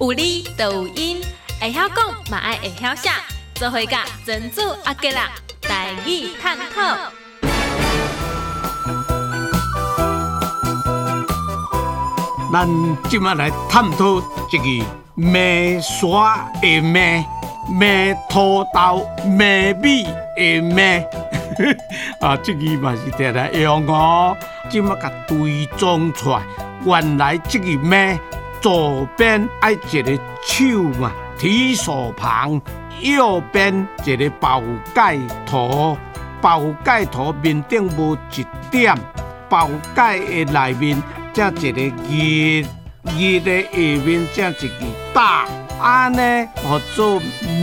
有理就有因，会晓讲嘛爱会晓写，做伙甲珍珠阿吉啦，台语探讨。咱今仔来探讨一个梅沙的梅，梅土豆，梅米的梅。啊，这个嘛是摕来用哦。今仔甲对装出来，原来这个梅左边爱一个手嘛，提手旁，右边一个包盖头，包盖头面顶无一点，包盖的内面。才一个日日的下面，才一个大，安尼哦做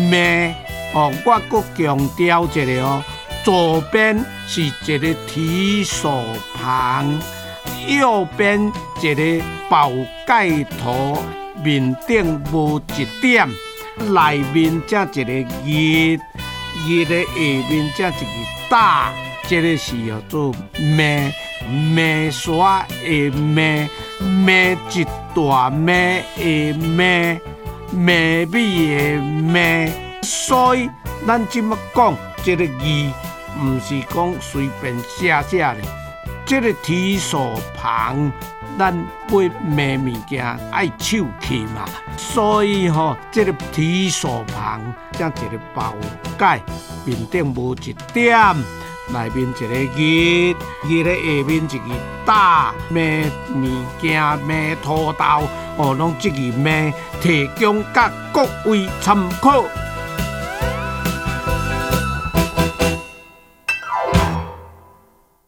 咩？哦，我搁强调一下哦，左边是一个提手旁，右边一个宝盖头，面顶无一点，内面这一个日日的下面，这一个大，这个是叫做咩？麦沙的麦，麦一大麦的麦，麦米的麦。所以咱即么讲，这个字毋是讲随便写写的，这个提手旁，咱买麦物件爱手气嘛。所以吼，这个提手旁，这一个包盖面顶无一点。内面一个日，日的下面一个大麦物件，麦土豆，哦，拢这个麦提供甲各位参考。